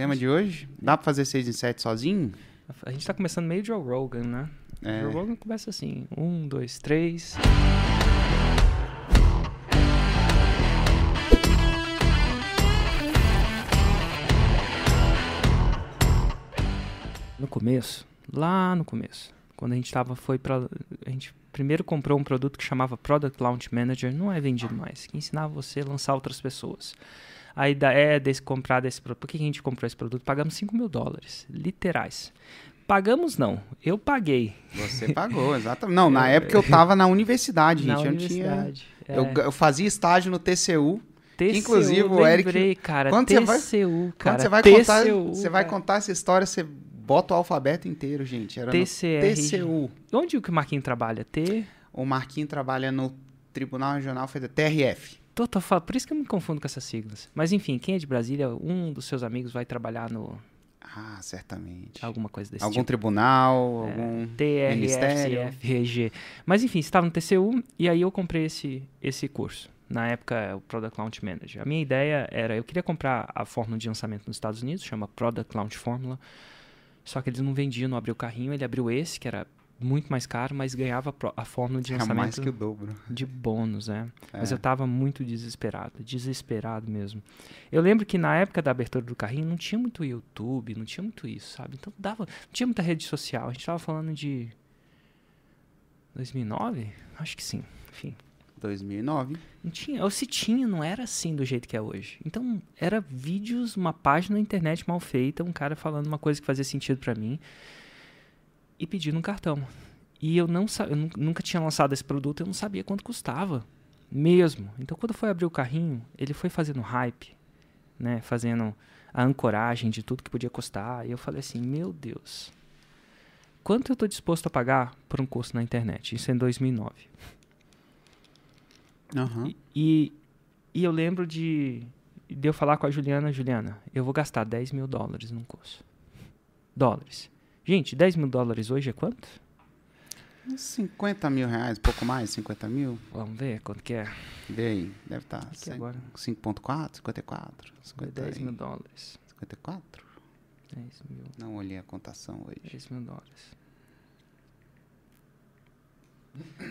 Tema de hoje? Dá pra fazer 6 em 7 sozinho? A gente tá começando meio Joe Rogan, né? É. Joe Rogan começa assim: um, dois, três. No começo, lá no começo, quando a gente tava, foi pra. A gente primeiro comprou um produto que chamava Product Launch Manager, não é vendido mais, que ensinava você a lançar outras pessoas. A ideia é desse comprar desse produto. Por que a gente comprou esse produto? Pagamos 5 mil dólares, literais. Pagamos não, eu paguei. Você pagou, exatamente. Não, na época eu tava na universidade, na gente. eu universidade. Tinha... Eu, é. eu fazia estágio no TCU. TCU, Inclusive, o Eric- lembrei, cara, Quando você vai- TCU, cara. Quando você vai TCU, contar, você vai cara. contar essa história, você bota o alfabeto inteiro, gente. Era TCR. TCU. Onde que o Marquinhos trabalha? T... O Marquinhos trabalha no Tribunal Regional Federal, TRF. Por isso que eu me confundo com essas siglas. Mas enfim, quem é de Brasília, um dos seus amigos vai trabalhar no... Ah, certamente. Alguma coisa desse Algum tipo. tribunal, É, algum TRF, ministério. CFG. Mas enfim, estava no TCU e aí eu comprei esse, esse curso. Na época, é o Product Launch Manager. A minha ideia era, eu queria comprar a fórmula de lançamento nos Estados Unidos, chama Product Launch Formula. Só que eles não vendiam, não abriu o carrinho, ele abriu esse, que era muito mais caro, mas ganhava a fórmula de Era mais lançamento que o dobro. de bônus, né? Mas É. eu tava muito desesperado, desesperado mesmo. Eu lembro que na época da abertura do carrinho não tinha muito YouTube, não tinha muito isso, sabe? Então dava, não tinha muita rede social. A gente tava falando de 2009? Acho que sim. Enfim, 2009. não tinha, ou se tinha, não era assim do jeito que é hoje. Então, era vídeos, uma página na internet mal feita, um cara falando uma coisa que fazia sentido pra mim e pedindo um cartão. E eu não eu nu- nunca tinha lançado esse produto, eu não sabia quanto custava. Mesmo. Então, quando foi abrir o carrinho, ele foi fazendo hype, né, fazendo a ancoragem de tudo que podia custar, e eu falei assim: "Meu Deus. Quanto eu tô disposto a pagar por um curso na internet?" Isso em 2009. Aham. E, e, e eu lembro de, de eu falar com a Juliana, Juliana, eu vou gastar 10 mil dólares num curso. Dólares. Gente, 10 mil dólares hoje é quanto? Uns 50 mil reais, pouco mais, 50 mil. Vamos ver quanto que é. Vê aí, deve estar Aqui agora. 5.4, 54, 50 10 aí. mil dólares. 54? 10 mil, Não olhei a contação hoje. 10 mil dólares.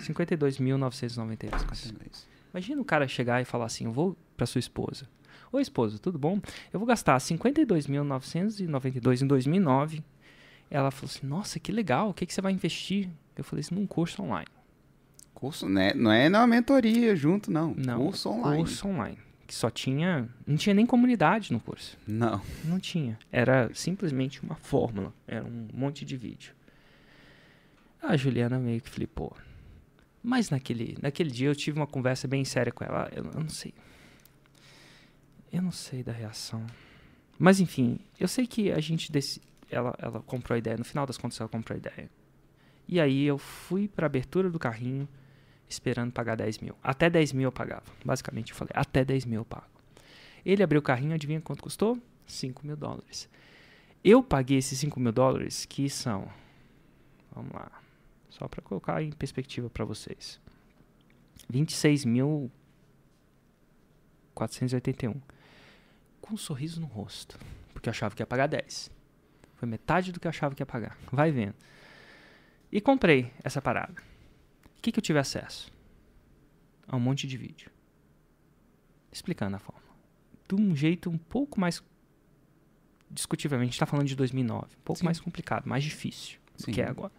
52.992. 52. Imagina o cara chegar e falar assim: Eu vou pra sua esposa. Oi, esposa, tudo bom? Eu vou gastar 52.992 em 2009. Ela falou assim: Nossa, que legal, o que, que você vai investir? Eu falei assim: num curso online. Curso, né? Não é na mentoria junto, não. Não, Curso online. Curso online. Que só tinha. Não tinha nem comunidade no curso. Não. Não tinha. Era simplesmente uma fórmula. Era um monte de vídeo. A Juliana meio que flipou. Mas naquele, naquele dia eu tive uma conversa bem séria com ela. Eu, eu não sei. Eu não sei da reação. Mas enfim, eu sei que a gente. deci- ela, ela comprou a ideia. No final das contas, ela comprou a ideia. E aí eu fui pra abertura do carrinho esperando pagar 10 mil. Até 10 mil eu pagava. Basicamente eu falei, até 10 mil eu pago. Ele abriu o carrinho, adivinha quanto custou? 5 mil dólares. Eu paguei esses 5 mil dólares, que são. Vamos lá. Só para colocar em perspectiva para vocês. 26 mil. 481. Com um sorriso no rosto. Porque eu achava que ia pagar 10. Foi metade do que eu achava que ia pagar. Vai vendo. E comprei essa parada. O que, que eu tive acesso? A um monte de vídeo. Explicando a forma. De um jeito um pouco mais. Discutivelmente, a gente está falando de 2009. Um pouco Sim. mais complicado, mais difícil do Sim. que é agora.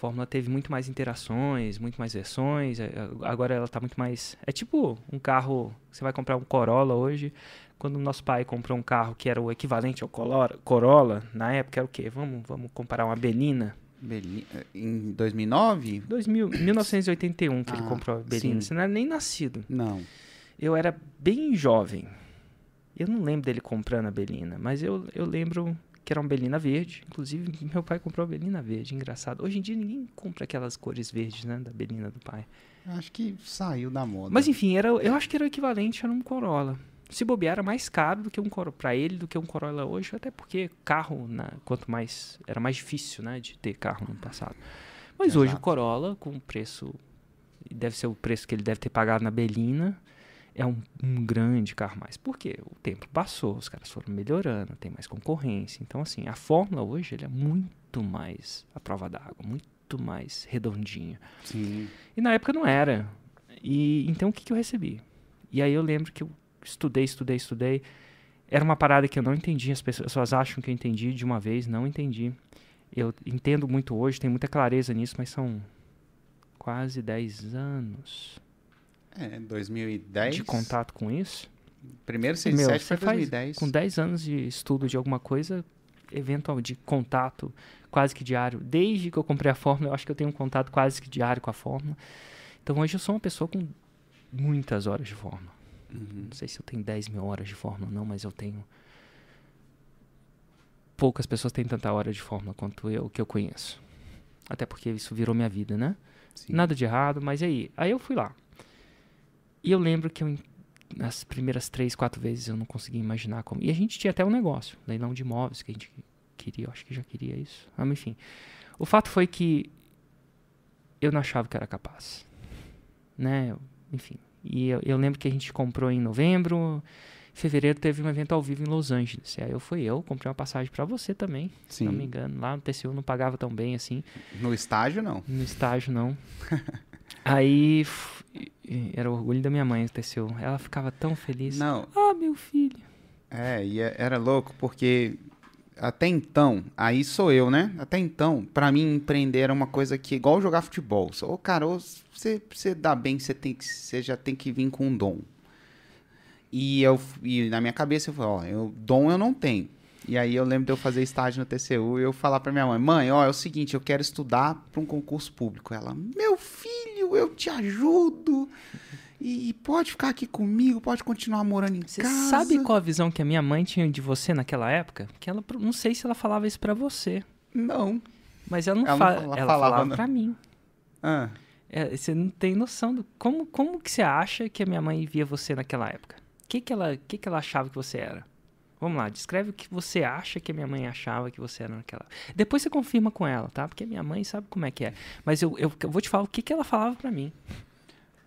A Fórmula teve muito mais interações, muito mais versões. é, é, Agora ela está muito mais. É tipo um carro. Você vai comprar um Corolla hoje. Quando o nosso pai comprou um carro que era o equivalente ao Corolla, na época era o quê? Vamos, vamos comparar uma Belina. Beli- Em 2009? 2000, 1981 que ele Ah, comprou a Belina. sim. Você não era nem nascido. Não. Eu era bem jovem. Eu não lembro dele comprando a Belina, mas eu, eu lembro que era uma Belina verde. Inclusive, meu pai comprou a Belina verde. Engraçado. Hoje em dia ninguém compra aquelas cores verdes, né? Da Belina do pai. Acho que saiu da moda. Mas enfim, era, eu acho que era o equivalente a um Corolla. Se bobear, era mais caro do que um Corolla para ele do que um Corolla hoje, até porque carro, na- quanto mais era mais difícil, né, de ter carro no passado. Mas hoje o Exato. Corolla com preço deve ser o preço que ele deve ter pagado na Belina, é um, um grande carro mais. Por quê? O tempo passou, os caras foram melhorando, tem mais concorrência. Então, assim, a Fórmula hoje ele é muito mais a prova d'água, muito mais redondinha. Sim. E na época não era. E então o que, que eu recebi? E aí eu lembro que eu estudei, estudei, estudei. Era uma parada que eu não entendi, as pessoas acham que eu entendi de uma vez, não entendi. Eu entendo muito hoje, tenho muita clareza nisso, mas são quase 10 anos É, 2010. de contato com isso. Primeiro Meu, 67 você foi faz 2010. com 10 anos de estudo de alguma coisa, eventual de contato quase que diário. Desde que eu comprei a fórmula, eu acho que eu tenho um contato quase que diário com a fórmula. Então hoje eu sou uma pessoa com muitas horas de fórmula. Uhum. Não sei se eu tenho 10 mil horas de fórmula ou não, mas eu tenho. Poucas pessoas têm tanta hora de fórmula quanto eu que eu conheço. Até porque isso virou minha vida, né? Sim. Nada de errado, mas aí? Aí eu fui lá. E eu lembro que eu, nas primeiras três, quatro vezes eu não conseguia imaginar como. E a gente tinha até um negócio, leilão de imóveis, que a gente queria, eu acho que já queria isso. Ah, Mas enfim. O fato foi que eu não achava que era capaz. Né? Enfim. E eu, eu lembro que a gente comprou em novembro. Em fevereiro teve um evento ao vivo em Los Angeles. E aí eu fui eu, comprei uma passagem pra você também, se não me Sim. engano. Lá no TCU não pagava tão bem assim. No estágio, não. No estágio, não. Aí, era o orgulho da minha mãe, o TCU. Ela ficava tão feliz. Não, Ah, meu filho. é, e é- era louco porque até então, aí sou eu, né? Até então, pra mim empreender era uma coisa que igual jogar futebol. Ô, cara, ô, você você dá bem, você tem que você já tem que vir com um dom. E eu e na minha cabeça eu falei, ó, eu dom eu não tenho. E aí eu lembro de eu fazer estágio no TCU e eu falar pra minha mãe, mãe, ó, é o seguinte, eu quero estudar pra um concurso público. Ela, meu filho, eu te ajudo. E pode ficar aqui comigo, pode continuar morando em Você casa. sabe qual a visão que a minha mãe tinha de você naquela época? Que ela, não sei se ela falava isso pra você, Não. mas ela não, Ela não fa- fala- ela falava, falava não. pra mim. Ah, É, você não tem noção do como, como que você acha que a minha mãe via você naquela época? O que que ela, que que ela achava que você era? Vamos lá, descreve o que você acha que a minha mãe achava que você era naquela. Depois você confirma com ela, tá? Porque minha mãe sabe como é que é. Mas eu, eu, eu vou te falar o que que ela falava pra mim.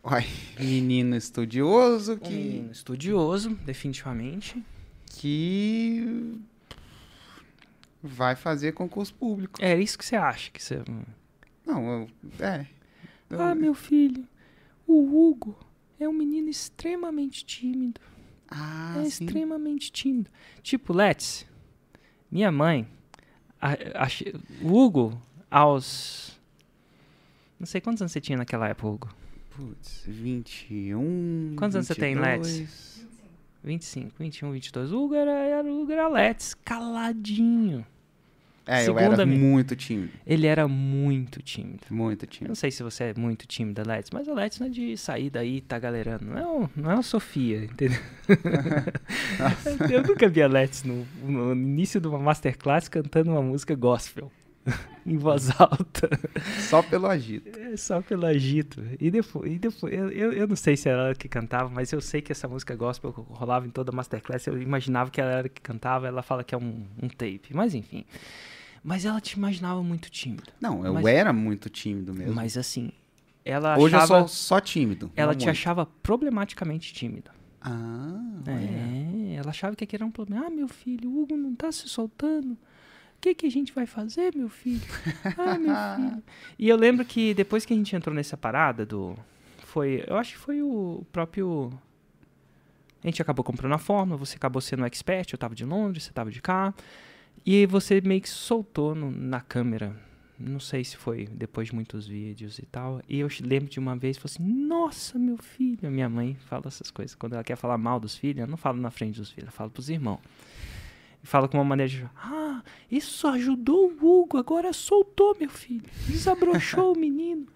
uai, menino estudioso Um que, menino estudioso, definitivamente. que vai fazer concurso público. É isso que você acha que você. Não, eu, é. Eu- Ah, meu filho, o Hugo é um menino extremamente tímido. Ah, é sim. extremamente tímido. Tipo, Let's, minha mãe, a- ach- o Hugo, aos. Não sei quantos anos você tinha naquela época, Hugo. Putz, 21. Quantos anos você tem, 22. 25, 21, 22. O Hugo era, era, o Hugo era Let's, caladinho. É, eu era muito tímido. Ele era muito tímido. Muito Eu tímido. não sei se você é muito tímida, Let's, mas a Let's não é de sair daí e tá galerando. Não é, não é uma Sofia, entendeu? eu nunca vi a Let's no, no início de uma masterclass cantando uma música gospel. em voz alta. Só pelo agito. É só pelo agito. E depois, e depois eu, eu, eu não sei se era ela que cantava, mas eu sei que essa música gospel rolava em toda a masterclass. Eu imaginava que ela era que cantava. Ela fala que é um, um tape. Mas enfim. Mas ela te imaginava muito tímido. Não, eu Mas- era muito tímido mesmo. Mas assim, ela Hoje achava. eu sou só tímido. Ela te muito. achava problematicamente tímido. Ah, olha. É, ela achava que aquele era um problema. Ah, meu filho, o Hugo não tá se soltando. O que, que a gente vai fazer, meu filho? Ah, meu filho. E eu lembro que depois que a gente entrou nessa parada do. Foi. Eu acho que foi o próprio. A gente acabou comprando a fórmula, você acabou sendo expert, eu tava de Londres, você tava de cá. E você meio que soltou no- na câmera. Não sei se foi depois de muitos vídeos e tal. E eu lembro de uma vez, falei assim, nossa, meu filho. Minha mãe fala essas coisas. Quando ela quer falar mal dos filhos, ela não fala na frente dos filhos, ela fala pros irmãos. E fala com uma maneira de, ah, isso ajudou o Hugo, agora soltou, meu filho. Desabrochou o menino.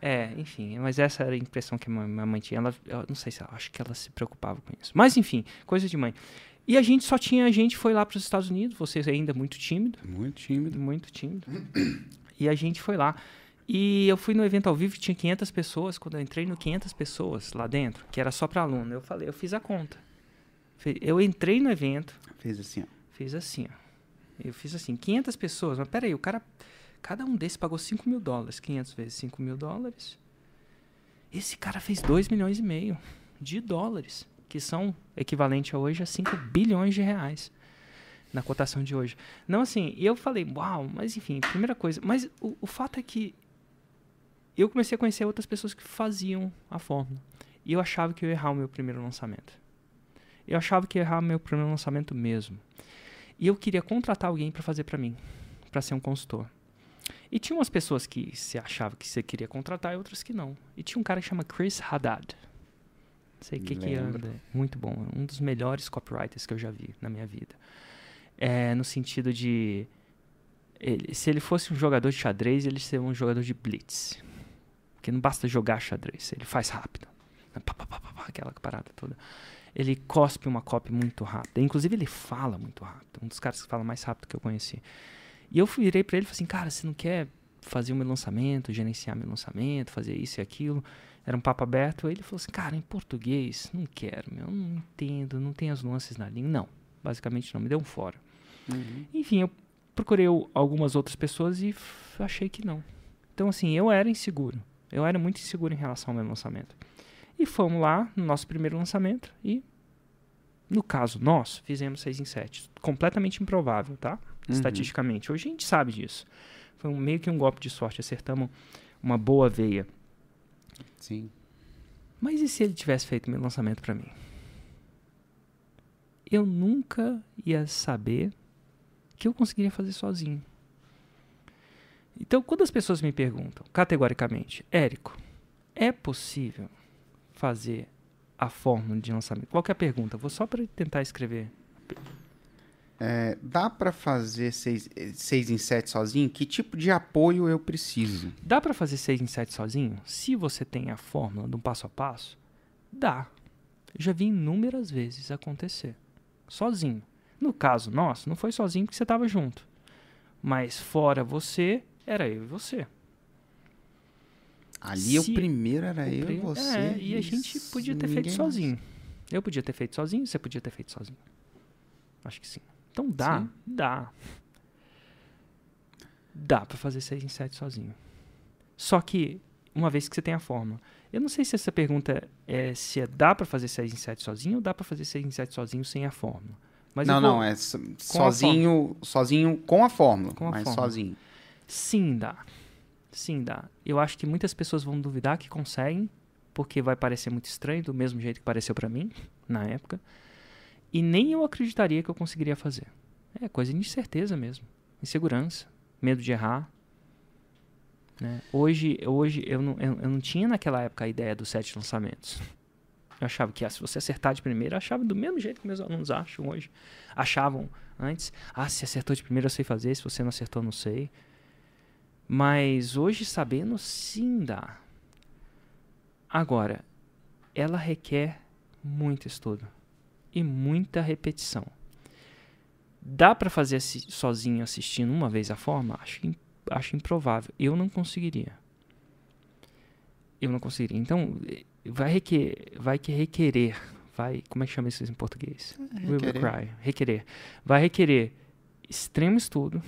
É, enfim, mas essa era a impressão que a minha mãe tinha. Ela, eu não sei se ela, acho que ela se preocupava com isso. Mas enfim, coisa de mãe. E a gente só tinha, a gente foi lá para os Estados Unidos, você ainda muito tímido, Muito tímido. muito tímido. E a gente foi lá. E eu fui no evento ao vivo, tinha 500 pessoas. Quando eu entrei no 500 pessoas lá dentro, que era só para aluno, eu falei, eu fiz a conta. Eu entrei no evento, Fez assim, ó. fiz assim, ó. Eu fiz assim, 500 pessoas. Mas peraí, o cara, cada um desses pagou 5 mil dólares. 500 vezes 5 mil dólares. Esse cara fez 2 milhões e meio de dólares, que são equivalente a hoje a 5 bilhões de reais na cotação de hoje. Não assim, e eu falei, uau, mas enfim, primeira coisa. Mas o, o fato é que eu comecei a conhecer outras pessoas que faziam a fórmula. E eu achava que eu ia errar o meu primeiro lançamento. Eu achava que ia errar o meu primeiro lançamento mesmo. E eu queria contratar alguém para fazer para mim, para ser um consultor. E tinha umas pessoas que se achava que você queria contratar e outras que não. E tinha um cara que chama Chris Haddad. Não sei o que, que anda. Muito bom. Um dos melhores copywriters que eu já vi na minha vida. É, no sentido de. Ele, se ele fosse um jogador de xadrez, ele seria um jogador de blitz. Porque não basta jogar xadrez, ele faz rápido. Pá, pá, pá, aquela parada toda. Ele cospe uma copy muito rápida. Inclusive, ele fala muito rápido. Um dos caras que fala mais rápido que eu conheci. E eu virei para ele e falei assim, cara, você não quer fazer o meu lançamento, gerenciar meu lançamento, fazer isso e aquilo? Era um papo aberto. Aí ele falou assim, cara, em português, não quero, meu, não entendo, não tem as nuances na língua. Não, basicamente não, me deu um fora. Uhum. Enfim, eu procurei algumas outras pessoas e achei que não. Então, assim, eu era inseguro. Eu era muito inseguro em relação ao meu lançamento. E fomos lá no nosso primeiro lançamento e, no caso nosso, fizemos 6 em 7. Completamente improvável, tá? Uhum. Estatisticamente. Hoje a gente sabe disso. Foi um, meio que um golpe de sorte. Acertamos uma boa veia. Sim. Mas e se ele tivesse feito meu lançamento para mim? Eu nunca ia saber que eu conseguiria fazer sozinho. Então, quando as pessoas me perguntam, categoricamente, Érico, é possível fazer a fórmula de lançamento? Qualquer pergunta, vou só para tentar escrever. É, dá para fazer 6 em 7 sozinho? Que tipo de apoio eu preciso? Dá para fazer 6 em 7 sozinho? Se você tem a fórmula do passo a passo, dá. Eu já vi inúmeras vezes acontecer. Sozinho. No caso nosso, não foi sozinho porque você estava junto. Mas fora você, era eu e você. Ali Se o primeiro era o eu e você. É, e a gente podia ter feito sozinho. Mais. Eu podia ter feito sozinho, você podia ter feito sozinho. Acho que sim. Então dá, sim. dá. Dá para fazer 6 em 7 sozinho. Só que, uma vez que você tem a forma. Eu não sei se essa pergunta é se é dá para fazer 6 em 7 sozinho ou dá para fazer 6 em 7 sozinho sem a fórmula. Mas não, vou... não, é sozinho, sozinho com a fórmula, com a mas fórmula. sozinho. Sim, dá. Sim, dá. Eu acho que muitas pessoas vão duvidar que conseguem, porque vai parecer muito estranho, do mesmo jeito que pareceu para mim na época. E nem eu acreditaria que eu conseguiria fazer. É coisa de incerteza mesmo, insegurança, medo de errar. Né? Hoje, hoje eu, não, eu, eu não tinha naquela época a ideia dos sete lançamentos. Eu achava que ah, se você acertar de primeira, eu achava do mesmo jeito que meus alunos acham hoje. Achavam antes, ah, se acertou de primeira eu sei fazer, se você não acertou, não sei. Mas hoje, sabendo, sim dá. Agora, ela requer muito estudo e muita repetição. Dá para fazer assi sozinho assistindo uma vez a forma? Acho, acho improvável. Eu não conseguiria. Eu não conseguiria. Então, vai requerer, vai que requerer, vai, como é que chama isso em português? Requerer. requerer. Vai requerer extremo estudo,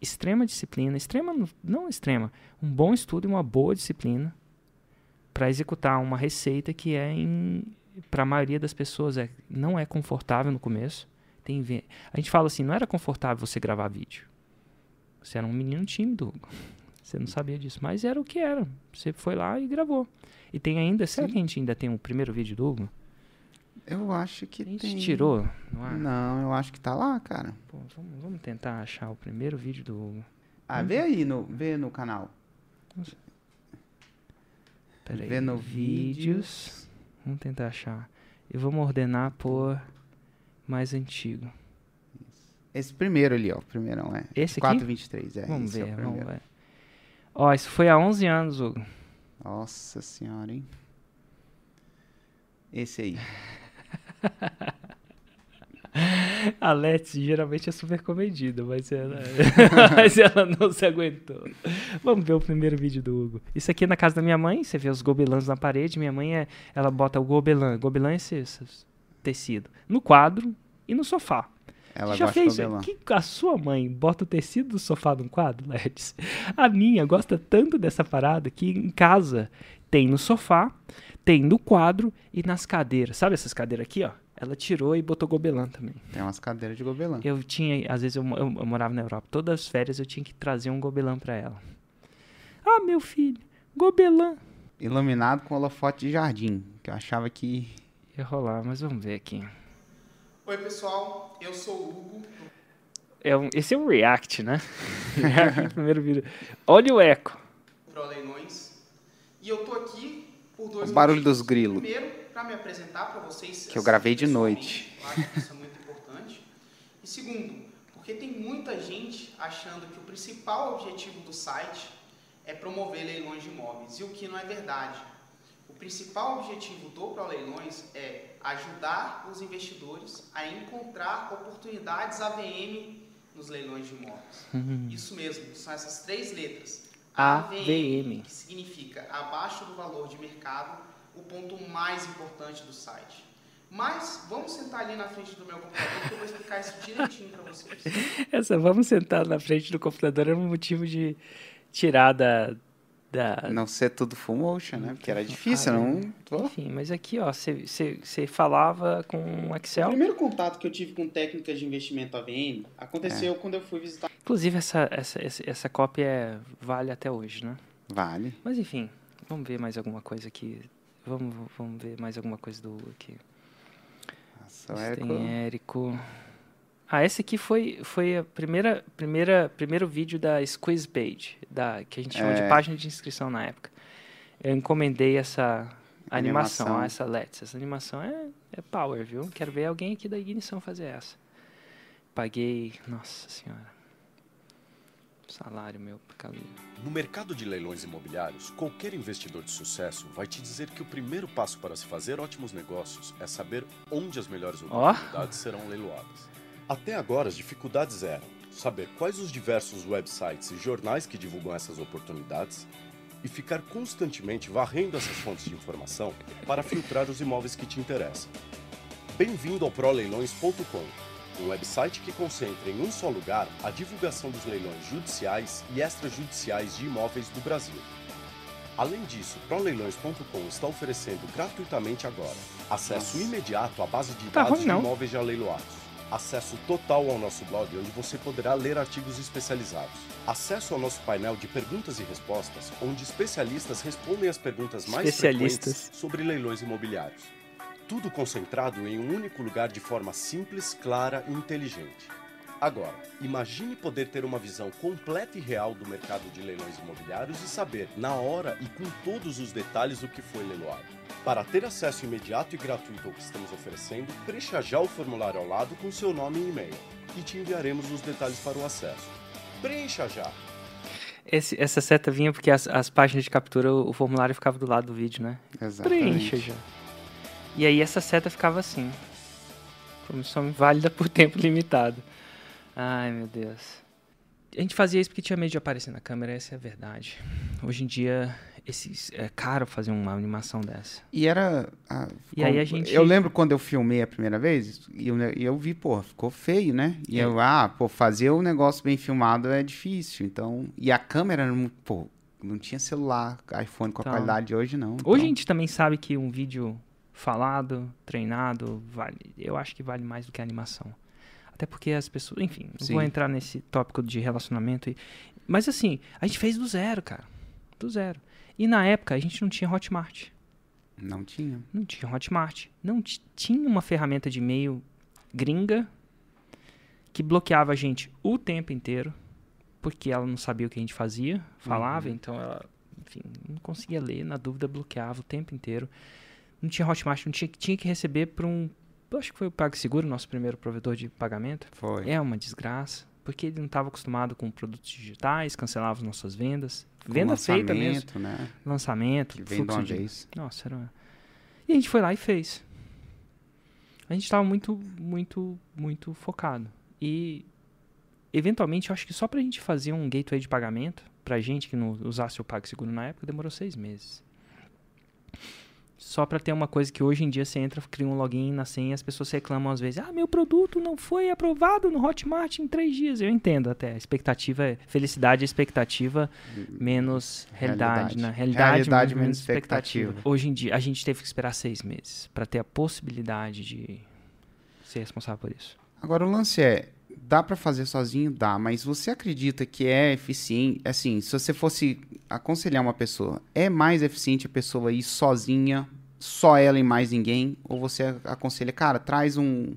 extrema disciplina, extrema não extrema, um bom estudo e uma boa disciplina para executar uma receita que é para a maioria das pessoas é não é confortável no começo. Tem a gente fala assim, não era confortável você gravar vídeo. Você era um menino tímido. Você não sabia disso, mas era o que era. Você foi lá e gravou. E tem ainda. Será que a gente ainda tem um primeiro vídeo do Hugo? Eu acho que a gente tem. tirou? Não, não, eu acho que tá lá, cara. Pô, vamos, vamos, tentar achar o primeiro vídeo do Hugo. Ah, vê aí no, vê no canal. Peraí. Vê no vídeos. Vamos tentar achar. Eu vou ordenar por mais antigo. Esse primeiro ali, ó. O primeirão é. Esse aqui? 423, é. Vamos ver, é vamos ver. Ó, isso foi há 11 anos, Hugo. Nossa senhora, hein? Esse aí. A Let's geralmente é super comedida, mas ela, mas ela não se aguentou. Vamos ver o primeiro vídeo do Hugo. Isso aqui é na casa da minha mãe, você vê os gobelãs na parede. Minha mãe é, ela bota o gobelã. Gobelã é esse, esse tecido. No quadro e no sofá. Ela já fez que a sua mãe bota o tecido do sofá num quadro, Ledes? A minha gosta tanto dessa parada que em casa Tem no sofá, tem no quadro e nas cadeiras. Sabe essas cadeiras aqui, ó? Ela tirou e botou gobelã também. Tem umas cadeiras de gobelã. Eu tinha, às vezes eu, eu, eu morava na Europa, todas as férias eu tinha que trazer um gobelã para ela. Ah, meu filho, gobelã. Iluminado com holofote de jardim, que eu achava que ia rolar, mas vamos ver aqui. Oi, pessoal, eu sou o Hugo. É um, esse é um react, né? primeiro vídeo. Olha o eco. Pro Leilões. E eu tô aqui por dois O barulho motivos. dos grilos. Primeiro, para me apresentar para vocês. Que eu gravei de noite. Eu acho que isso é muito importante. E segundo, porque tem muita gente achando que o principal objetivo do site é promover leilões de imóveis, e o que não é verdade. O principal objetivo do Pro Leilões é ajudar os investidores a encontrar oportunidades AVM nos leilões de imóveis. Uhum. Isso mesmo, são essas três letras. AVM, AVM, que significa abaixo do valor de mercado o ponto mais importante do site. Mas vamos sentar ali na frente do meu computador que eu vou explicar isso direitinho para vocês. Essa vamos sentar na frente do computador é um motivo de tirar da, da... Não ser tudo full motion, né? Porque era difícil, ah, não... Enfim, mas aqui, ó, você falava com Excel... O primeiro contato que eu tive com técnicas de investimento AVM aconteceu é. quando eu fui visitar... Inclusive, essa, essa, essa cópia é, vale até hoje, né? Vale. Mas, enfim, vamos ver mais alguma coisa aqui Vamos, vamos ver mais alguma coisa do aqui. Nossa, Érico. Tem Érico. Ah, esse aqui foi, foi a primeira, primeira, primeiro vídeo da Squeeze Page, da, que a gente chama é. de página de inscrição na época. Eu encomendei essa animação, animação. essa Let's. Essa animação é, é power, viu? Quero ver alguém aqui da Ignição fazer essa. Paguei, nossa senhora. Salário meu, No mercado de leilões imobiliários, qualquer investidor de sucesso vai te dizer que o primeiro passo para se fazer ótimos negócios é saber onde as melhores oportunidades oh. serão leiloadas. Até agora, as dificuldades eram saber quais os diversos websites e jornais que divulgam essas oportunidades e ficar constantemente varrendo essas fontes de informação para filtrar os imóveis que te interessam. Bem-vindo ao proleilões.com um website que concentra em um só lugar a divulgação dos leilões judiciais e extrajudiciais de imóveis do Brasil. Além disso, proleilões.com está oferecendo gratuitamente agora acesso imediato à base de tá dados ruim, de imóveis já leiloados. Acesso total ao nosso blog, onde você poderá ler artigos especializados. Acesso ao nosso painel de perguntas e respostas, onde especialistas respondem as perguntas mais frequentes sobre leilões imobiliários tudo concentrado em um único lugar de forma simples, clara e inteligente. Agora, imagine poder ter uma visão completa e real do mercado de leilões imobiliários e saber, na hora e com todos os detalhes, o que foi leiloado. Para ter acesso imediato e gratuito ao que estamos oferecendo, preencha já o formulário ao lado com seu nome e e-mail e te enviaremos os detalhes para o acesso. Preencha já! Esse, essa seta vinha porque as, as páginas de captura, o, o, formulário ficava do lado do vídeo, né? Exatamente. Preencha já. E aí essa seta ficava assim. Promissão válida por tempo limitado. Ai, meu Deus. A gente fazia isso porque tinha medo de aparecer na câmera, essa é a verdade. Hoje em dia, esse, é caro fazer uma animação dessa. E era. A, e como, aí a gente. Eu lembro quando eu filmei a primeira vez, e eu, eu vi, pô, ficou feio, né? E é. eu, ah, pô, fazer um negócio bem filmado é difícil. Então. E a câmera, pô, não tinha celular, iPhone com a então, qualidade de hoje, não. Então. Hoje a gente também sabe que um vídeo falado, treinado, vale, eu acho que vale mais do que a animação. Até porque as pessoas, enfim, não vou entrar nesse tópico de relacionamento. E, mas assim, a gente fez do zero, cara. Do zero. E na época a gente não tinha Hotmart. Não tinha. Não tinha Hotmart. Não tinha uma ferramenta de e-mail gringa que bloqueava a gente o tempo inteiro, porque ela não sabia o que a gente fazia, falava, uhum. então ela, enfim, não conseguia ler, na dúvida bloqueava o tempo inteiro. Não tinha Hotmart, não tinha, tinha que receber para um. Acho que foi o PagSeguro, nosso primeiro provedor de pagamento. Foi. É uma desgraça, porque ele não estava acostumado com produtos digitais, cancelava as nossas vendas. Com Venda feita mesmo. Né? Lançamento, que vem de uma de... vez. Nossa, era. E a gente foi lá e fez. A gente estava muito, muito, muito focado. E, eventualmente, eu acho que só para a gente fazer um gateway de pagamento, para gente que não usasse o PagSeguro na época, demorou seis meses. Só para ter uma coisa que hoje em dia você entra, cria um login na senha e as pessoas reclamam às vezes: ah, meu produto não foi aprovado no Hotmart em três dias. Eu entendo até. expectativa é felicidade, expectativa menos realidade. Realidade, né? realidade, realidade menos, menos expectativa. expectativa. Hoje em dia, a gente teve que esperar seis meses para ter a possibilidade de ser responsável por isso. Agora, o lance é: dá para fazer sozinho? Dá, mas você acredita que é eficiente? Assim, se você fosse aconselhar uma pessoa, é mais eficiente a pessoa ir sozinha, só ela e mais ninguém? Ou você aconselha, cara, traz um.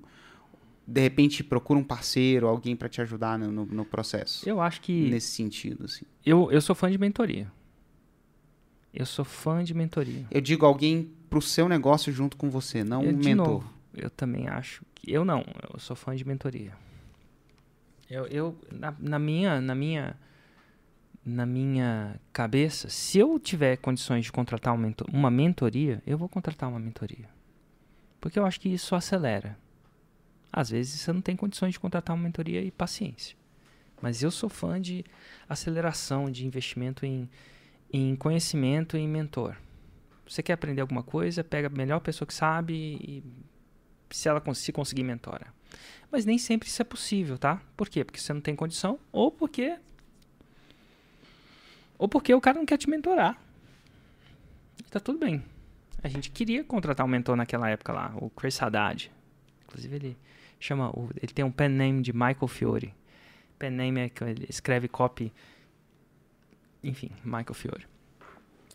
De repente procura um parceiro, alguém para te ajudar no, no, no, processo? Eu acho que. Nesse sentido, assim. Eu, eu sou fã de mentoria. Eu sou fã de mentoria. Eu digo alguém pro seu negócio junto com você, não eu, um mentor. Novo, eu também acho que. Eu não, eu sou fã de mentoria. Eu, eu na, na, minha, na minha, na minha cabeça, se eu tiver condições de contratar uma, uma mentoria, eu vou contratar uma mentoria, porque eu acho que isso acelera. Às vezes você não tem condições de contratar uma mentoria e paciência, mas eu sou fã de aceleração de investimento em, em conhecimento e em mentor. Você quer aprender alguma coisa, pega a melhor pessoa que sabe e se ela se conseguir mentora. Mas nem sempre isso é possível, tá? Por quê? Porque você não tem condição ou porque ou porque o cara não quer te mentorar. Tá tudo bem. A gente queria contratar um mentor naquela época lá, o Chris Haddad. Inclusive ele chama, ele tem um pen name de Michael Fiore. Pen name é que ele escreve copy enfim, Michael Fiore.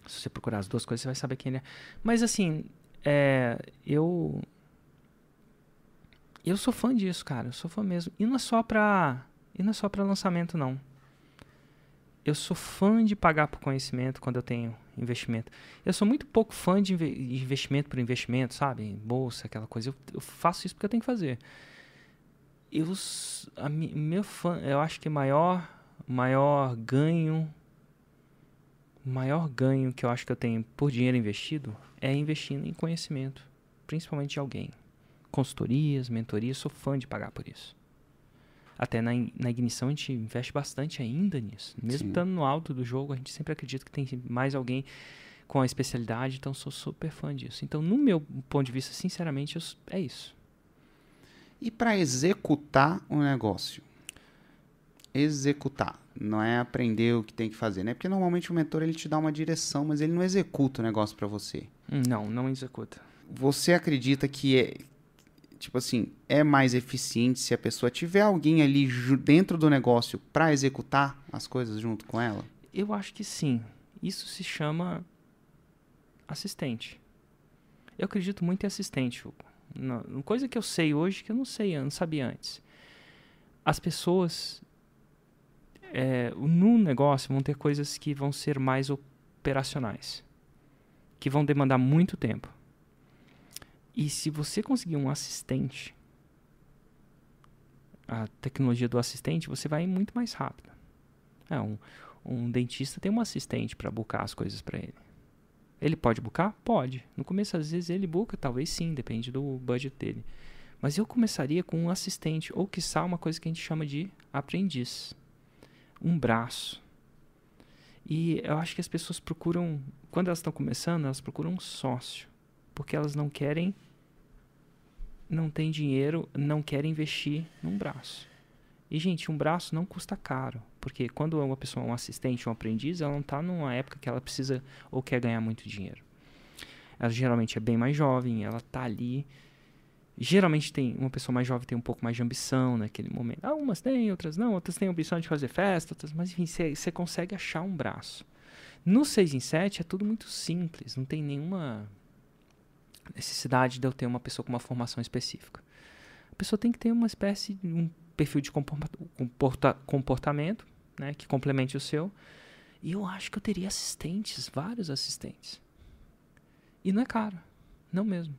Se você procurar as duas coisas, você vai saber quem ele é. Mas assim, é, eu eu sou fã disso, cara. Eu sou fã mesmo. E não é só pra. E não é só pra lançamento, não. Eu sou fã de pagar por conhecimento quando eu tenho investimento. Eu sou muito pouco fã de investimento por investimento, sabe? Bolsa, aquela coisa. Eu, eu faço isso porque eu tenho que fazer. Eu, a, meu fã, eu acho que maior, maior ganho, maior ganho que eu acho que eu tenho por dinheiro investido é investindo em conhecimento, principalmente de alguém consultorias, mentorias, sou fã de pagar por isso. Até na, na ignição a gente investe bastante ainda nisso. Mesmo Sim. estando no alto do jogo, a gente sempre acredita que tem mais alguém com a especialidade, então sou super fã disso. Então, no meu ponto de vista, sinceramente, eu, é isso. E para executar o um negócio? Executar, não é aprender o que tem que fazer, né? Porque normalmente o mentor ele te dá uma direção, mas ele não executa o negócio para você. Não, não executa. Você acredita que é, Tipo assim, é mais eficiente se a pessoa tiver alguém ali dentro do negócio para executar as coisas junto com ela? Eu acho que sim. Isso se chama assistente. Eu acredito muito em assistente, Hugo. Uma coisa que eu sei hoje que eu não sei, eu não sabia antes. As pessoas é, no negócio vão ter coisas que vão ser mais operacionais, que vão demandar muito tempo. E se você conseguir um assistente, a tecnologia do assistente, você vai muito mais rápido. É, um, um dentista tem um assistente para buscar as coisas para ele. Ele pode buscar? Pode. No começo, às vezes, ele busca, talvez sim, depende do budget dele. Mas eu começaria com um assistente, ou quiçá uma coisa que a gente chama de aprendiz. Um braço. E eu acho que as pessoas procuram, quando elas estão começando, elas procuram um sócio porque elas não querem, não têm dinheiro, não querem investir num braço. E, gente, um braço não custa caro. Porque quando uma pessoa é um assistente, um aprendiz, ela não está numa época que ela precisa ou quer ganhar muito dinheiro. Ela geralmente é bem mais jovem, ela está ali. Geralmente tem uma pessoa mais jovem tem um pouco mais de ambição naquele momento. Ah, umas têm, outras não, outras têm ambição de fazer festa, outras, mas enfim, você consegue achar um braço. No 6 em 7 é tudo muito simples, não tem nenhuma necessidade de eu ter uma pessoa com uma formação específica. A pessoa tem que ter uma espécie, um perfil de comporta, comportamento, né, que complemente o seu. E eu acho que eu teria assistentes, vários assistentes. E não é caro, não mesmo.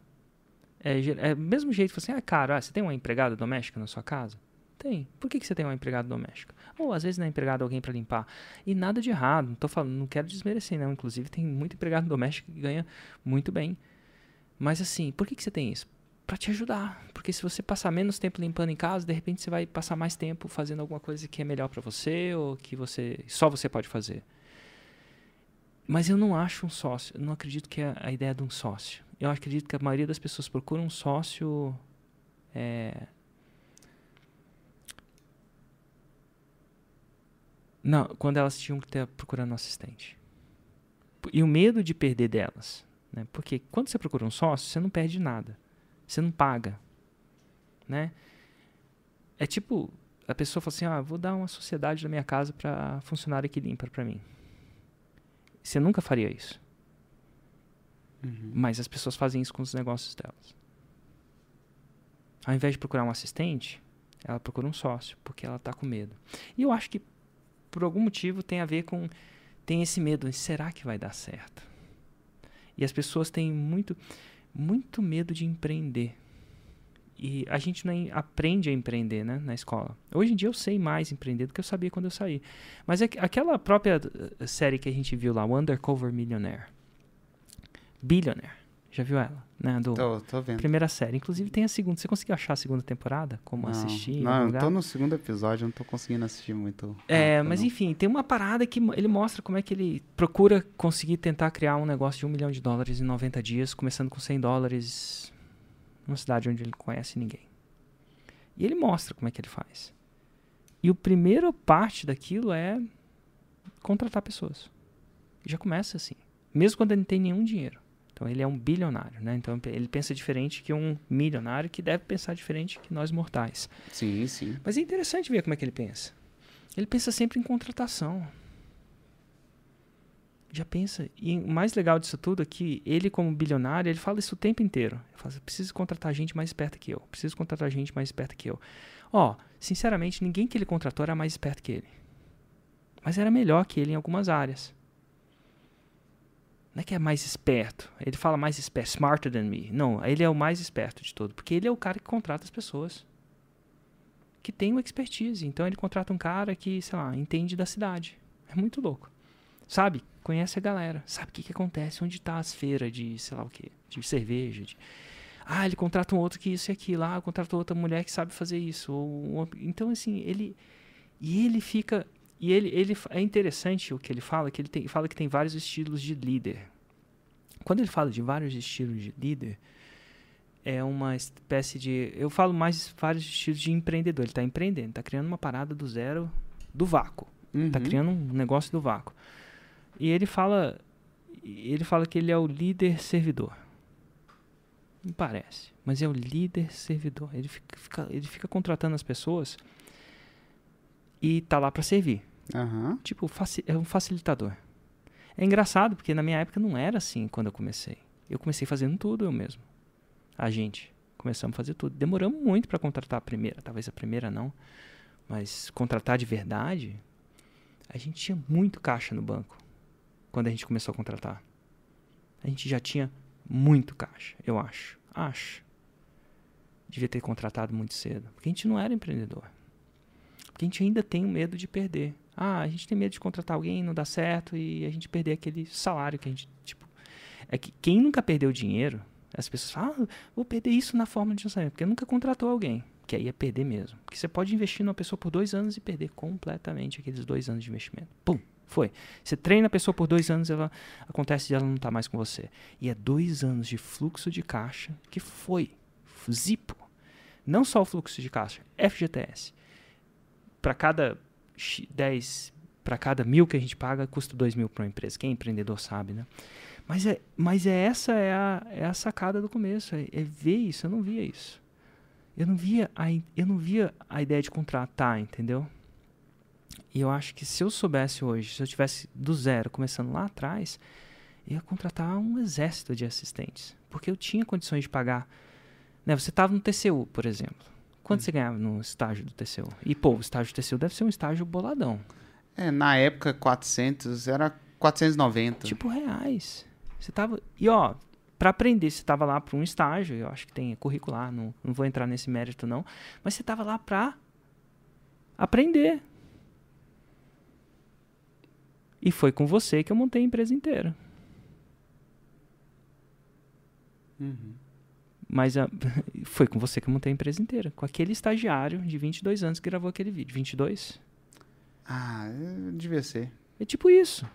É, é mesmo jeito, assim, ah, é caro, ah, você tem uma empregada doméstica na sua casa? Tem. Por que, que você tem uma empregada doméstica? Ou às vezes não é empregado alguém para limpar. E nada de errado, não tô falando, não quero desmerecer, não. Inclusive tem muito empregado doméstico que ganha muito bem. Mas assim, por que, que você tem isso? Para te ajudar. Porque se você passar menos tempo limpando em casa, de repente você vai passar mais tempo fazendo alguma coisa que é melhor para você ou que você só você pode fazer. Mas eu não acho um sócio. Não acredito que é a ideia de um sócio. Eu acredito que a maioria das pessoas procura um sócio. É... Não, quando elas tinham que estar procurando um assistente. E o medo de perder delas. Né? Porque quando você procura um sócio, você não perde nada. Você não paga. Né? É tipo, a pessoa fala assim: ah, vou dar uma sociedade da minha casa para funcionário que limpa para mim. Você nunca faria isso. Uhum. Mas as pessoas fazem isso com os negócios delas. Ao invés de procurar um assistente, ela procura um sócio, porque ela está com medo. E eu acho que, por algum motivo, tem a ver com. Tem esse medo. Será que vai dar certo? E as pessoas têm muito, muito medo de empreender. E a gente não aprende a empreender né, na escola. Hoje em dia eu sei mais empreender do que eu sabia quando eu saí. Mas é aquela própria eh, série que a gente viu lá, o Undercover Millionaire. Billionaire. Já viu ela? Né? Do tô, tô vendo. Primeira série. Inclusive tem a segunda. Você conseguiu achar a segunda temporada? Como não, assistir? Não, eu tô no segundo episódio, não tô conseguindo assistir muito. É, rápido, mas não. enfim, tem uma parada que ele mostra como é que ele procura conseguir tentar criar um negócio de um milhão de dólares em 90 dias, começando com 100 dólares numa cidade onde ele não conhece ninguém. E ele mostra como é que ele faz. E a primeira parte daquilo é contratar pessoas. Já começa assim. Mesmo quando ele não tem nenhum dinheiro. Então ele é um bilionário, né? Então ele pensa diferente que um milionário que deve pensar diferente que nós mortais. Sim, sim. Mas é interessante ver como é que ele pensa. Ele pensa sempre em contratação já pensa. E o mais legal disso tudo é que ele, como bilionário, ele fala isso o tempo inteiro. Ele fala, preciso contratar gente mais esperta que eu. Preciso contratar gente mais esperta que eu. Ó, sinceramente, ninguém que ele contratou era mais esperto que ele. Mas era melhor que ele em algumas áreas. Não é que é mais esperto. Ele fala mais esperto, smarter than me. Não, ele é o mais esperto de todo. Porque ele é o cara que contrata as pessoas. Que tem uma expertise. Então ele contrata um cara que, sei lá, entende da cidade. É muito louco. Sabe? Conhece a galera. Sabe o que, que acontece? Onde tá as feiras de, sei lá o que, de cerveja. De... Ah, ele contrata um outro que isso e aquilo. Ah, contrata outra mulher que sabe fazer isso. Ou, então, assim, ele. E ele fica. E ele, ele é interessante o que ele fala, que ele tem, fala que tem vários estilos de líder. Quando ele fala de vários estilos de líder, é uma espécie de. Eu falo mais vários estilos de empreendedor. Ele está empreendendo, está criando uma parada do zero, do vácuo. Está uhum. criando um negócio do vácuo. E ele fala, ele fala que ele é o líder servidor. Não parece, mas é o líder servidor. Ele fica, fica ele fica contratando as pessoas e tá lá para servir. Uhum. Tipo, é um facilitador. É engraçado, porque na minha época não era assim quando eu comecei. Eu comecei fazendo tudo eu mesmo. A gente. Começamos a fazer tudo. Demoramos muito para contratar a primeira. Talvez a primeira não. Mas contratar de verdade, a gente tinha muito caixa no banco quando a gente começou a contratar. A gente já tinha muito caixa, eu acho. Acho. Devia ter contratado muito cedo. Porque a gente não era empreendedor. Porque a gente ainda tem o medo de perder. Ah, a gente tem medo de contratar alguém, não dá certo e a gente perder aquele salário que a gente, tipo. É que quem nunca perdeu dinheiro, as pessoas falam, ah, vou perder isso na forma de lançamento, porque nunca contratou alguém. Que aí é perder mesmo. Porque você pode investir numa pessoa por dois anos e perder completamente aqueles dois anos de investimento. Pum! Foi. Você treina a pessoa por dois anos, ela acontece de ela não estar tá mais com você. E é dois anos de fluxo de caixa que foi. Zipo. Não só o fluxo de caixa, FGTS. Para cada 10, para cada mil que a gente paga, custa 2 mil para uma empresa. Quem é empreendedor sabe, né? Mas é, mas é essa é a, é a sacada do começo. É, é ver isso. Eu não via isso. Eu não via a, eu não via a ideia de contratar, entendeu? E eu acho que se eu soubesse hoje, se eu tivesse do zero, começando lá atrás, eu ia contratar um exército de assistentes. Porque eu tinha condições de pagar. Né, você estava no TCU, por exemplo. Quanto hum. você ganhava no estágio do TCU? E, pô, o estágio do TCU deve ser um estágio boladão. É, na época, 400, era 490. Tipo, reais. Você tava... E, ó, para aprender, você tava lá para um estágio, eu acho que tem curricular, não, não vou entrar nesse mérito, não. Mas você tava lá para aprender. E foi com você que eu montei a empresa inteira. Uhum. Mas a, foi com você que eu montei a empresa inteira. Com aquele estagiário de 22 anos que gravou aquele vídeo. 22? Ah, devia ser. É tipo isso.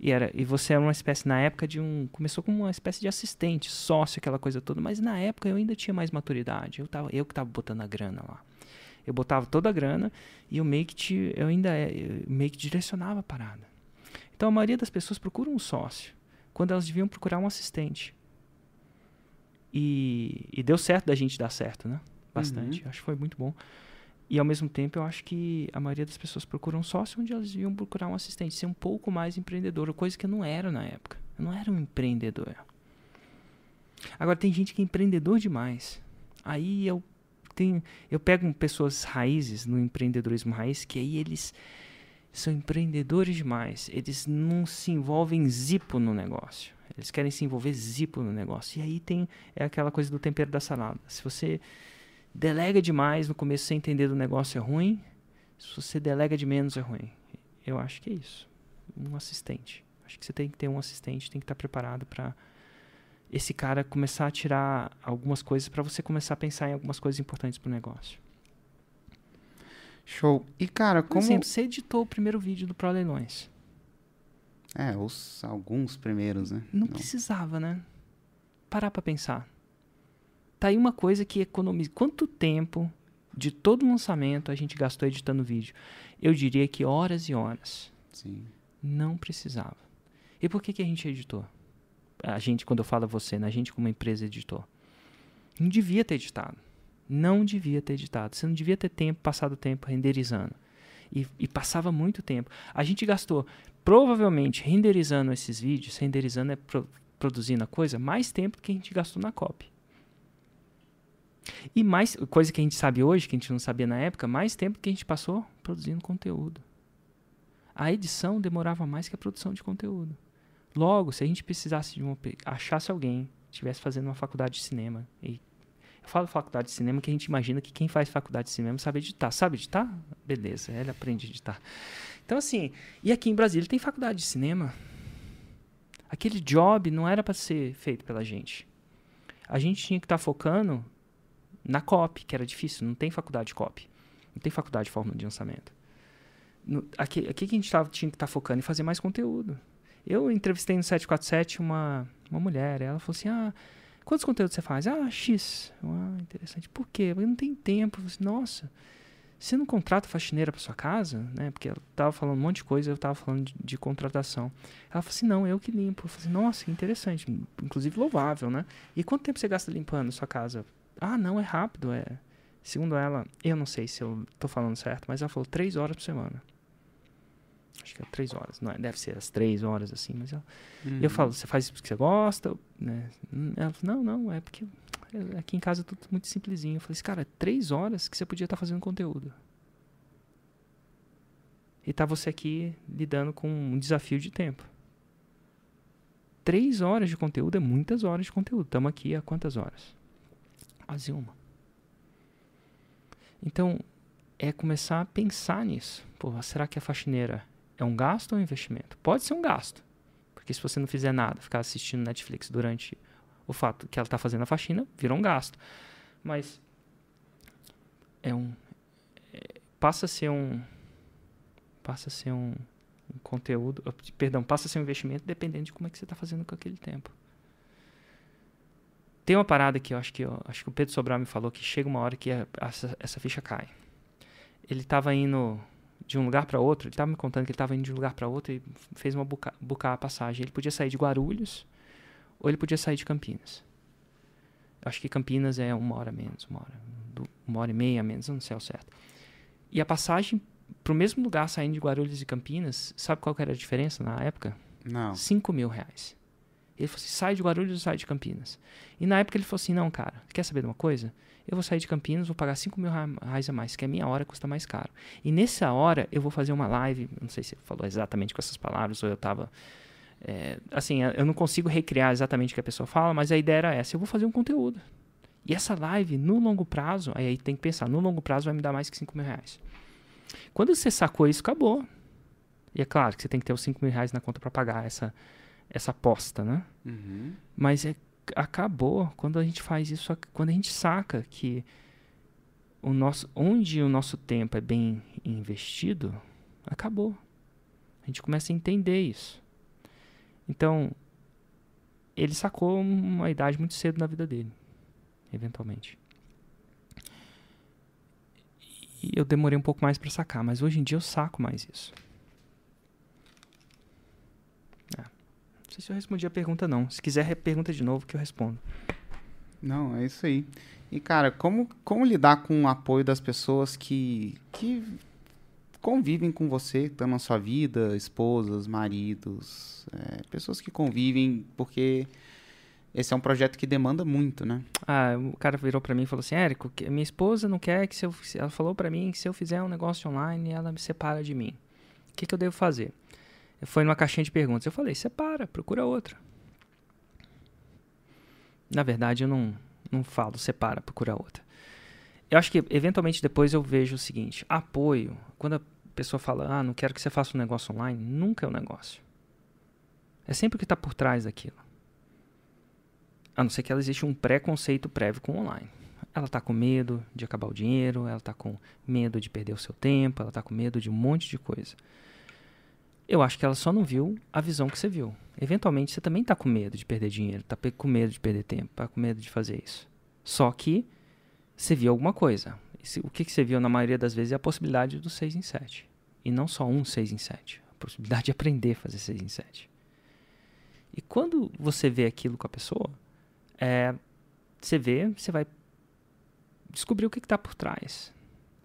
E, era, e você era uma espécie, na época, de um. Começou como uma espécie de assistente, sócio, aquela coisa toda. Mas na época eu ainda tinha mais maturidade. Eu, tava, eu que estava botando a grana lá. Eu botava toda a grana e eu meio que, te, eu ainda eu meio que direcionava a parada. Então a maioria das pessoas procura um sócio, quando elas deviam procurar um assistente. E, e deu certo da gente dar certo, né? Bastante. Uhum. Acho que foi muito bom. E ao mesmo tempo, eu acho que a maioria das pessoas procuram um sócio onde elas deviam procurar um assistente, ser um pouco mais empreendedor, coisa que eu não era na época. Eu não era um empreendedor. Agora tem gente que é empreendedor demais. Aí eu tenho, eu pego pessoas raízes no empreendedorismo raiz que aí eles são empreendedores demais. Eles não se envolvem zipo no negócio. Eles querem se envolver zipo no negócio. E aí tem é aquela coisa do tempero da salada. Se você delega demais no começo sem entender do negócio é ruim. Se você delega de menos é ruim. Eu acho que é isso. Um assistente. Acho que você tem que ter um assistente, tem que estar preparado para esse cara começar a tirar algumas coisas para você começar a pensar em algumas coisas importantes para o negócio. Show. E cara, como. Por exemplo, você editou o primeiro vídeo do Pro Leilões. É, os, alguns primeiros, né? Não, Não. precisava, né? Parar para pensar. Tá aí uma coisa que economiza. Quanto tempo de todo lançamento a gente gastou editando vídeo? Eu diria que horas e horas. Sim. Não precisava. E por que, que a gente editou? A gente, quando eu falo você, né? a gente como empresa editou. Não devia ter editado. Não devia ter editado. Você não devia ter tempo, passado tempo renderizando. E, e passava muito tempo. A gente gastou, provavelmente, renderizando esses vídeos, renderizando é pro, produzindo a coisa, mais tempo do que a gente gastou na copy. E mais, coisa que a gente sabe hoje, que a gente não sabia na época, mais tempo que a gente passou produzindo conteúdo. A edição demorava mais que a produção de conteúdo. Logo, se a gente precisasse de uma. achasse alguém, estivesse fazendo uma faculdade de cinema, e eu falo faculdade de cinema que a gente imagina que quem faz faculdade de cinema sabe editar. Sabe editar? Beleza, ele aprende a editar. Então, assim, e aqui em Brasília tem faculdade de cinema. Aquele job não era para ser feito pela gente. A gente tinha que estar tá focando na COP, que era difícil, não tem faculdade de COP. Não tem faculdade de fórmula de lançamento. No, aqui, aqui que a gente tava, tinha que estar tá focando em fazer mais conteúdo. Eu entrevistei no 747 uma, uma mulher, ela falou assim: Ah, quantos conteúdos você faz? Ah, X. Ah, interessante. Por quê? Porque não tem tempo. Nossa, você não contrata faxineira para sua casa? Né? Porque ela tava falando um monte de coisa, eu tava falando de, de contratação. Ela falou assim: Não, eu que limpo. Eu falei assim: Nossa, que interessante. Inclusive louvável, né? E quanto tempo você gasta limpando a sua casa? Ah, não, é rápido, é. Segundo ela, eu não sei se eu tô falando certo, mas ela falou três horas por semana. Acho que é três horas, não é? Deve ser as três horas assim, mas ela, uhum. eu falo, você faz isso porque você gosta, né? Ela falou, não, não, é porque aqui em casa é tudo muito simplesinho. Eu falei assim, cara, três horas que você podia estar tá fazendo conteúdo. E tá você aqui lidando com um desafio de tempo. Três horas de conteúdo é muitas horas de conteúdo. Estamos aqui há quantas horas? Quase uma. Então, é começar a pensar nisso. Pô, será que a faxineira é um gasto ou um investimento? Pode ser um gasto. Porque se você não fizer nada, ficar assistindo Netflix durante o fato que ela está fazendo a faxina, virou um gasto. Mas é um. É, passa a ser um. Passa a ser um, um conteúdo. Perdão, passa a ser um investimento dependendo de como é que você está fazendo com aquele tempo. Tem uma parada que eu acho que eu, acho que o Pedro Sobral me falou que chega uma hora que a, essa, essa ficha cai. Ele estava indo de um lugar para outro, ele estava me contando que ele estava indo de um lugar para outro e fez uma bucar bucar a passagem. Ele podia sair de Guarulhos ou ele podia sair de Campinas. Acho que Campinas é uma hora menos, uma hora, uma hora e meia menos, não sei o certo. E a passagem para o mesmo lugar saindo de Guarulhos e Campinas, sabe qual era a diferença na época? Não. 5 mil reais. Ele falou assim: sai de Guarulhos ou sai de Campinas? E na época ele falou assim: não, cara, quer saber de uma coisa? Eu vou sair de Campinas, vou pagar 5 mil reais a mais, que a minha hora custa mais caro. E nessa hora eu vou fazer uma live, não sei se falou exatamente com essas palavras ou eu estava. É, assim, eu não consigo recriar exatamente o que a pessoa fala, mas a ideia era essa: eu vou fazer um conteúdo. E essa live, no longo prazo, aí, aí tem que pensar: no longo prazo vai me dar mais que 5 mil reais. Quando você sacou isso, acabou. E é claro que você tem que ter os 5 mil reais na conta para pagar essa, essa aposta, né? Uhum. Mas é, acabou quando a gente faz isso, quando a gente saca que o nosso, onde o nosso tempo é bem investido, acabou. A gente começa a entender isso. Então, ele sacou uma idade muito cedo na vida dele, eventualmente. E eu demorei um pouco mais para sacar, mas hoje em dia eu saco mais isso. É. Não sei se eu respondi a pergunta, não. Se quiser, pergunta de novo que eu respondo. Não, é isso aí. E, cara, como, como lidar com o apoio das pessoas que, que convivem com você, estão na sua vida, esposas, maridos, é, pessoas que convivem, porque esse é um projeto que demanda muito, né? Ah, o cara virou para mim e falou assim, Érico, minha esposa não quer que se eu... Ela falou para mim que se eu fizer um negócio online, ela me separa de mim. O que, que eu devo fazer? Foi numa caixinha de perguntas. Eu falei, separa, procura outra. Na verdade, eu não, não falo separa, procura outra. Eu acho que, eventualmente, depois eu vejo o seguinte. Apoio, quando a pessoa fala, ah, não quero que você faça um negócio online, nunca é um negócio. É sempre o que está por trás daquilo. A não ser que ela existe um preconceito prévio com online. Ela está com medo de acabar o dinheiro, ela está com medo de perder o seu tempo, ela está com medo de um monte de coisa. Eu acho que ela só não viu a visão que você viu. Eventualmente você também está com medo de perder dinheiro, está com medo de perder tempo, está com medo de fazer isso. Só que você viu alguma coisa. O que, você viu na maioria das vezes é a possibilidade do 6 em 7. E não só um 6 em 7. A possibilidade de aprender a fazer 6 em 7. E quando você vê aquilo com a pessoa, é, você vê, você vai descobrir o que está por trás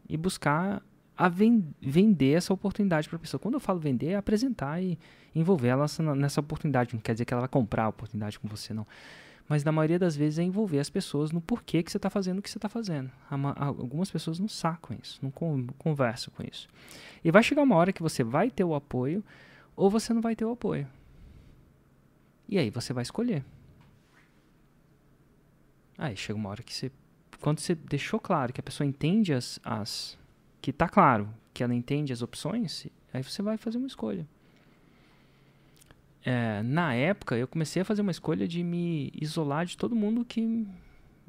e buscar a ven vender essa oportunidade para a pessoa. Quando eu falo vender, é apresentar e envolver ela nessa, oportunidade. Não quer dizer que ela vai comprar a oportunidade com você, não. Mas na maioria das vezes é envolver as pessoas no porquê que você está fazendo o que você está fazendo. Algumas pessoas não sacam isso, não conversam com isso. E vai chegar uma hora que você vai ter o apoio ou você não vai ter o apoio. E aí você vai escolher. Aí chega uma hora que você. Quando você deixou claro que a pessoa entende as. as que tá claro que ela entende as opções, aí você vai fazer uma escolha. É, na época, eu comecei a fazer uma escolha de me isolar de todo mundo que.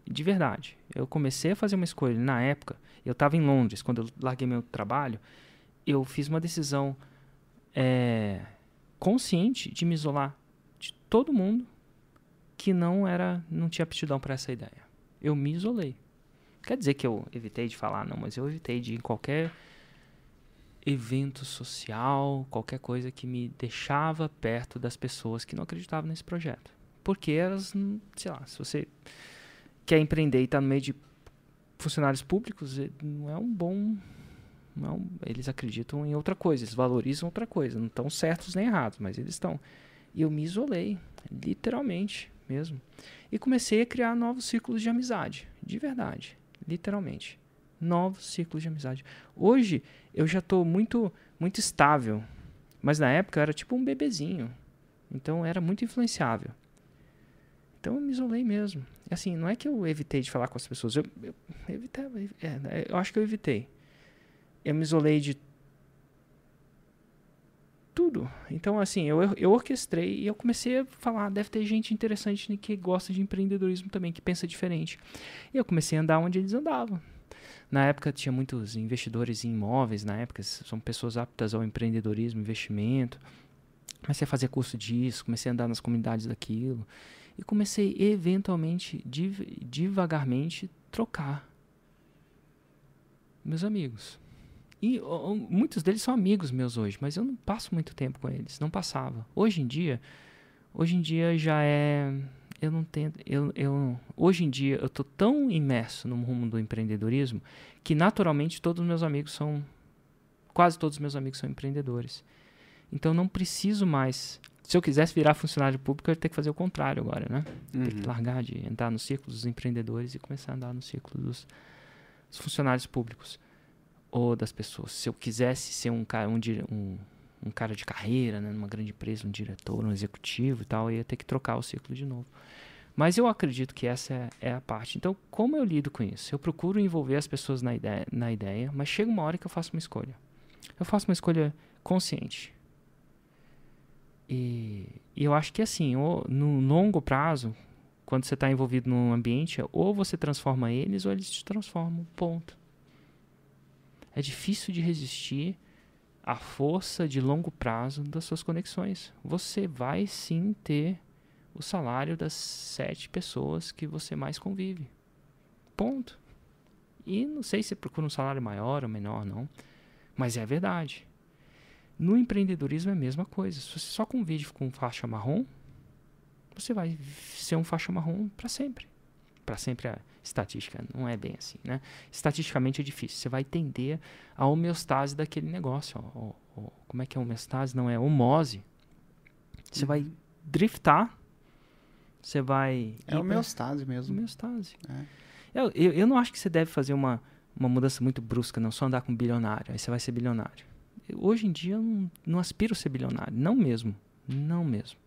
De verdade. Eu comecei a fazer uma escolha. Na época, eu estava em Londres, quando eu larguei meu trabalho, eu fiz uma decisão é, consciente de me isolar de todo mundo que não era não tinha aptidão para essa ideia. Eu me isolei. Quer dizer que eu evitei de falar, não, mas eu evitei de ir em qualquer evento social, qualquer coisa que me deixava perto das pessoas que não acreditavam nesse projeto. Porque elas, sei lá, se você quer empreender e está no meio de funcionários públicos, não é um bom. Não, é eles acreditam em outra coisa, eles valorizam outra coisa. Não estão certos nem errados, mas eles estão. E eu me isolei, literalmente mesmo. E comecei a criar novos ciclos de amizade, de verdade, literalmente. Novos ciclos de amizade. Hoje eu já estou muito, muito estável, mas na época eu era tipo um bebezinho, então era muito influenciável. Então eu me isolei mesmo. Assim, não é que eu evitei de falar com as pessoas, eu, eu, evitei, é, eu acho que eu evitei. Eu me isolei de Então, assim, eu, eu orquestrei e eu comecei a falar, deve ter gente interessante que gosta de empreendedorismo também, que pensa diferente. E eu comecei a andar onde eles andavam. Na época tinha muitos investidores em imóveis, na época são pessoas aptas ao empreendedorismo, investimento. Comecei a fazer curso disso, comecei a andar nas comunidades daquilo e comecei eventualmente, div devagarmente, trocar meus amigos. E ó, muitos deles são amigos meus hoje, mas eu não passo muito tempo com eles, não passava. Hoje em dia, hoje em dia já é eu não tenho eu, eu hoje em dia eu tô tão imerso no rumo do empreendedorismo que naturalmente todos os meus amigos são quase todos os meus amigos são empreendedores. Então não preciso mais se eu quisesse virar funcionário público, eu ia ter que fazer o contrário agora, né? Uhum. Ter que largar de entrar no círculo dos empreendedores e começar a andar no círculo dos, dos funcionários públicos ou das pessoas. Se eu quisesse ser um cara, um, um, um cara de carreira, né, numa grande empresa, um diretor, um executivo e tal, eu ia ter que trocar o ciclo de novo. Mas eu acredito que essa é, é, a parte. Então, como eu lido com isso? Eu procuro envolver as pessoas na ideia, na ideia, mas chega uma hora que eu faço uma escolha. Eu faço uma escolha consciente. E, e eu acho que assim, ou, no longo prazo, quando você está envolvido num ambiente, ou você transforma eles, ou eles te transformam. Ponto. É difícil de resistir a força de longo prazo das suas conexões. Você vai sim ter o salário das sete pessoas que você mais convive. Ponto. E não sei se procura um salário maior ou menor, não. Mas é verdade. No empreendedorismo é a mesma coisa. Se você só convive com faixa marrom, você vai ser um faixa marrom para sempre. Para sempre a estatística não é bem assim, né? Estatisticamente é difícil. Você vai tender a homeostase daquele negócio. Ó, ó, ó, como é que é homeostase? Não é homose. Você vai uhum. driftar. Você vai. É homeostase mesmo. Homeostase. É. Eu, eu, eu, não acho que você deve fazer uma, uma mudança muito brusca, não. Só andar com bilionário. Aí você vai ser bilionário. Hoje em dia eu não, não aspiro a ser bilionário. Não mesmo. Não mesmo.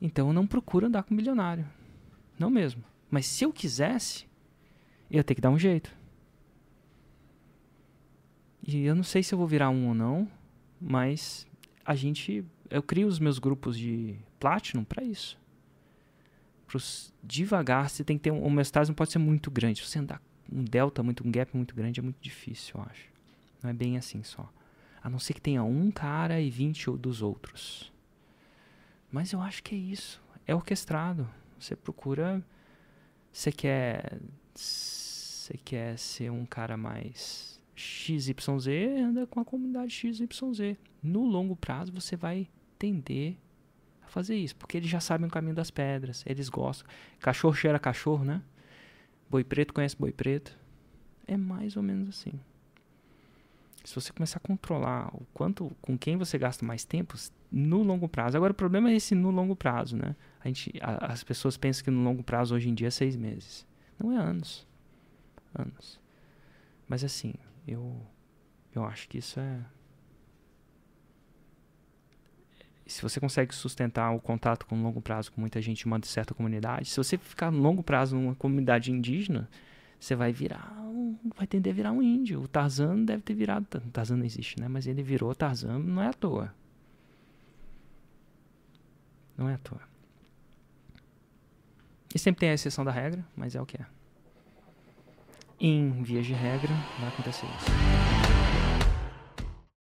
Então eu não procuro andar com bilionário. Não mesmo. Mas se eu quisesse, eu ia ter que dar um jeito. E eu não sei se eu vou virar um ou não, mas a gente. Eu crio os meus grupos de Platinum para isso. Pros, devagar, você tem que ter um homeostase, não pode ser muito grande. Se você andar um delta, muito, um gap muito grande, é muito difícil, eu acho. Não é bem assim só. A não ser que tenha um cara e 20 dos outros. Mas eu acho que é isso. É orquestrado. Você procura. Você quer. Você quer ser um cara mais XYZ, anda com a comunidade XYZ. No longo prazo você vai tender a fazer isso, porque eles já sabem o caminho das pedras, eles gostam. Cachorro cheira cachorro, né? Boi preto conhece boi preto. É mais ou menos assim. Se você começar a controlar o quanto, com quem você gasta mais tempo, no longo prazo. Agora o problema é esse no longo prazo, né? A gente, a, as pessoas pensam que no longo prazo hoje em dia é seis meses. Não é anos. Anos. Mas assim, eu, eu acho que isso é. Se você consegue sustentar o contato com longo prazo com muita gente uma certa comunidade, se você ficar no longo prazo numa comunidade indígena, você vai virar um, vai tender a virar um índio. O Tarzan deve ter virado, Tarzan não existe, né? Mas ele virou Tarzan, não é à toa. Não é à toa. E sempre tem a exceção da regra, mas é o que é. Em vias de regra, vai acontecer isso.